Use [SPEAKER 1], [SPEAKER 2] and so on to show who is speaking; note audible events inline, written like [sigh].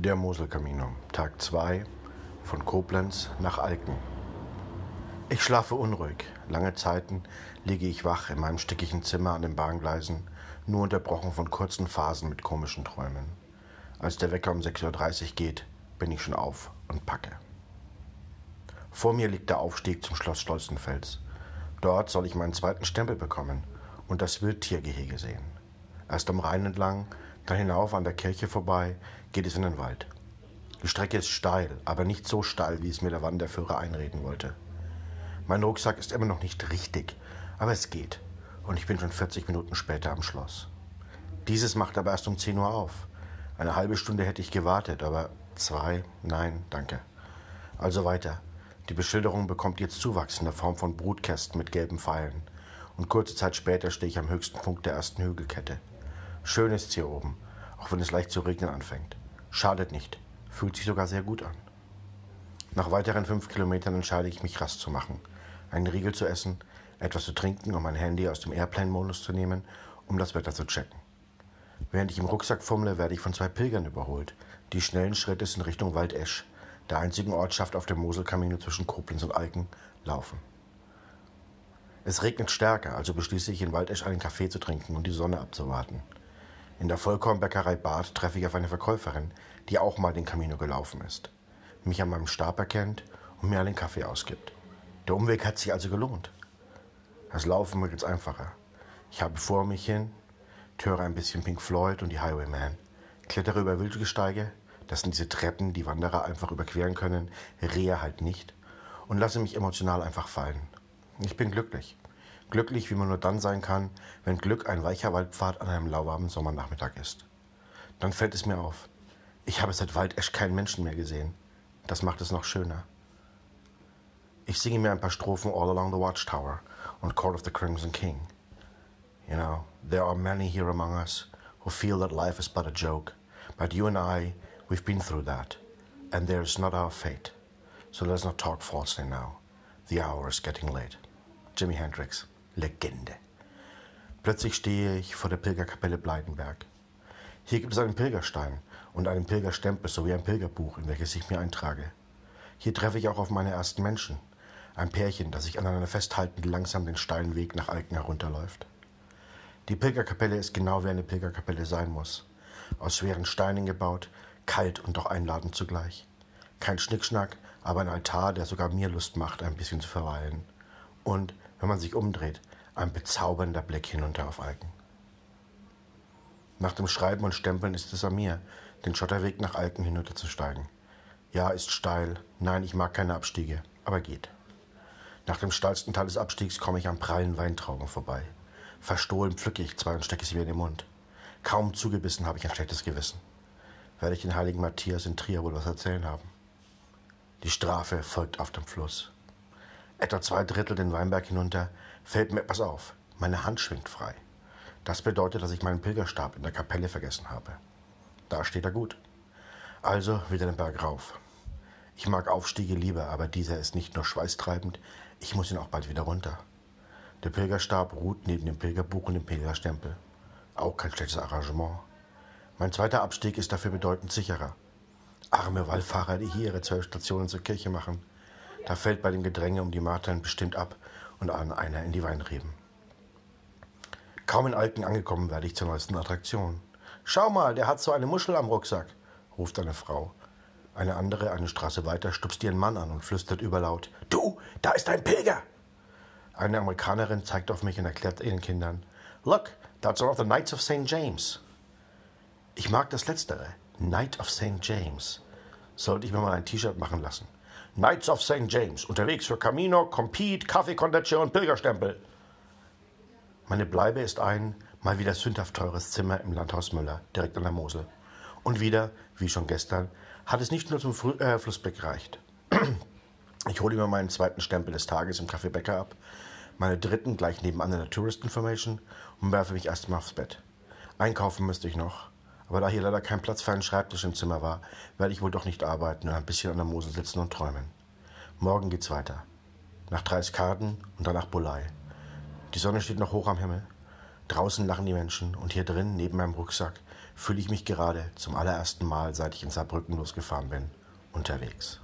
[SPEAKER 1] Der Moselkamino, Tag 2 von Koblenz nach Alken. Ich schlafe unruhig. Lange Zeiten liege ich wach in meinem stickigen Zimmer an den Bahngleisen, nur unterbrochen von kurzen Phasen mit komischen Träumen. Als der Wecker um 6.30 Uhr geht, bin ich schon auf und packe. Vor mir liegt der Aufstieg zum Schloss Stolzenfels. Dort soll ich meinen zweiten Stempel bekommen und das Wildtiergehege sehen. Erst am Rhein entlang, dann hinauf an der Kirche vorbei, geht es in den Wald. Die Strecke ist steil, aber nicht so steil, wie es mir der Wanderführer einreden wollte. Mein Rucksack ist immer noch nicht richtig, aber es geht. Und ich bin schon 40 Minuten später am Schloss. Dieses macht aber erst um 10 Uhr auf. Eine halbe Stunde hätte ich gewartet, aber zwei, nein, danke. Also weiter. Die Beschilderung bekommt jetzt Zuwachs in der Form von Brutkästen mit gelben Pfeilen. Und kurze Zeit später stehe ich am höchsten Punkt der ersten Hügelkette. Schön ist's hier oben, auch wenn es leicht zu regnen anfängt. Schadet nicht, fühlt sich sogar sehr gut an. Nach weiteren fünf Kilometern entscheide ich mich, Rast zu machen, einen Riegel zu essen, etwas zu trinken und mein Handy aus dem Airplane-Modus zu nehmen, um das Wetter zu checken. Während ich im Rucksack fummle, werde ich von zwei Pilgern überholt, die schnellen Schrittes in Richtung Waldesch, der einzigen Ortschaft auf dem Moselkamino zwischen Koblenz und Alken, laufen. Es regnet stärker, also beschließe ich in Waldesch einen Kaffee zu trinken und die Sonne abzuwarten. In der Vollkornbäckerei Bad treffe ich auf eine Verkäuferin, die auch mal den Camino gelaufen ist, mich an meinem Stab erkennt und mir einen Kaffee ausgibt. Der Umweg hat sich also gelohnt. Das Laufen wird jetzt einfacher. Ich habe vor mich hin, höre ein bisschen Pink Floyd und die Highwayman, klettere über Wildgesteige, das sind diese Treppen, die Wanderer einfach überqueren können, Rehe halt nicht, und lasse mich emotional einfach fallen. Ich bin glücklich. Glücklich, wie man nur dann sein kann, wenn Glück ein weicher Waldpfad an einem lauwarmen Sommernachmittag ist. Dann fällt es mir auf. Ich habe seit Waldesch keinen Menschen mehr gesehen. Das macht es noch schöner. Ich singe mir ein paar Strophen All Along the Watchtower und Court of the Crimson King. You know, there are many here among us who feel that life is but a joke, but you and I, we've been through that, and there is not our fate. So let's not talk falsely now. The hour is getting late. Jimi Hendrix. Legende. Plötzlich stehe ich vor der Pilgerkapelle Bleidenberg. Hier gibt es einen Pilgerstein und einen Pilgerstempel sowie ein Pilgerbuch, in welches ich mir eintrage. Hier treffe ich auch auf meine ersten Menschen. Ein Pärchen, das sich aneinander festhaltend langsam den steilen Weg nach Alken herunterläuft. Die Pilgerkapelle ist genau wie eine Pilgerkapelle sein muss. Aus schweren Steinen gebaut, kalt und doch einladend zugleich. Kein Schnickschnack, aber ein Altar, der sogar mir Lust macht, ein bisschen zu verweilen. Und, wenn man sich umdreht, ein bezaubernder Blick hinunter auf Alken. Nach dem Schreiben und Stempeln ist es an mir, den Schotterweg nach Alken hinunterzusteigen. Ja, ist steil. Nein, ich mag keine Abstiege, aber geht. Nach dem steilsten Teil des Abstiegs komme ich an prallen Weintrauben vorbei. Verstohlen pflücke ich zwei und stecke sie mir in den Mund. Kaum zugebissen habe ich ein schlechtes Gewissen. Werde ich den heiligen Matthias in Trier wohl was erzählen haben? Die Strafe folgt auf dem Fluss. Etwa zwei Drittel den Weinberg hinunter fällt mir etwas auf. Meine Hand schwingt frei. Das bedeutet, dass ich meinen Pilgerstab in der Kapelle vergessen habe. Da steht er gut. Also wieder den Berg rauf. Ich mag Aufstiege lieber, aber dieser ist nicht nur schweißtreibend, ich muss ihn auch bald wieder runter. Der Pilgerstab ruht neben dem Pilgerbuch und dem Pilgerstempel. Auch kein schlechtes Arrangement. Mein zweiter Abstieg ist dafür bedeutend sicherer. Arme Wallfahrer, die hier ihre zwölf Stationen zur Kirche machen. Da fällt bei dem Gedränge um die Marteln bestimmt ab und an einer in die Weinreben. Kaum in Alken angekommen, werde ich zur neuesten Attraktion. Schau mal, der hat so eine Muschel am Rucksack, ruft eine Frau. Eine andere, eine Straße weiter, stupst ihren Mann an und flüstert überlaut: Du, da ist ein Pilger! Eine Amerikanerin zeigt auf mich und erklärt ihren Kindern: Look, that's one of the Knights of St. James. Ich mag das Letztere, Knight of St. James. Sollte ich mir mal ein T-Shirt machen lassen. Knights of St. James, unterwegs für Camino, Compete, Kaffeekondition und Pilgerstempel. Meine Bleibe ist ein, mal wieder sündhaft teures Zimmer im Landhaus Müller, direkt an der Mosel. Und wieder, wie schon gestern, hat es nicht nur zum Fr äh, Flussblick gereicht. [clears throat] Ich hole mir meinen zweiten Stempel des Tages im Café Bäcker ab, meine dritten gleich nebenan in der Tourist Information und werfe mich erstmal aufs Bett. Einkaufen müsste ich noch, aber da hier leider kein Platz für einen Schreibtisch im Zimmer war, werde ich wohl doch nicht arbeiten und ein bisschen an der Mosel sitzen und träumen. Morgen geht's weiter. Nach Dreiskarden und dann nach Bulai. Die Sonne steht noch hoch am Himmel. Draußen lachen die Menschen und hier drin, neben meinem Rucksack, fühle ich mich gerade zum allerersten Mal, seit ich in Saarbrücken losgefahren bin, unterwegs.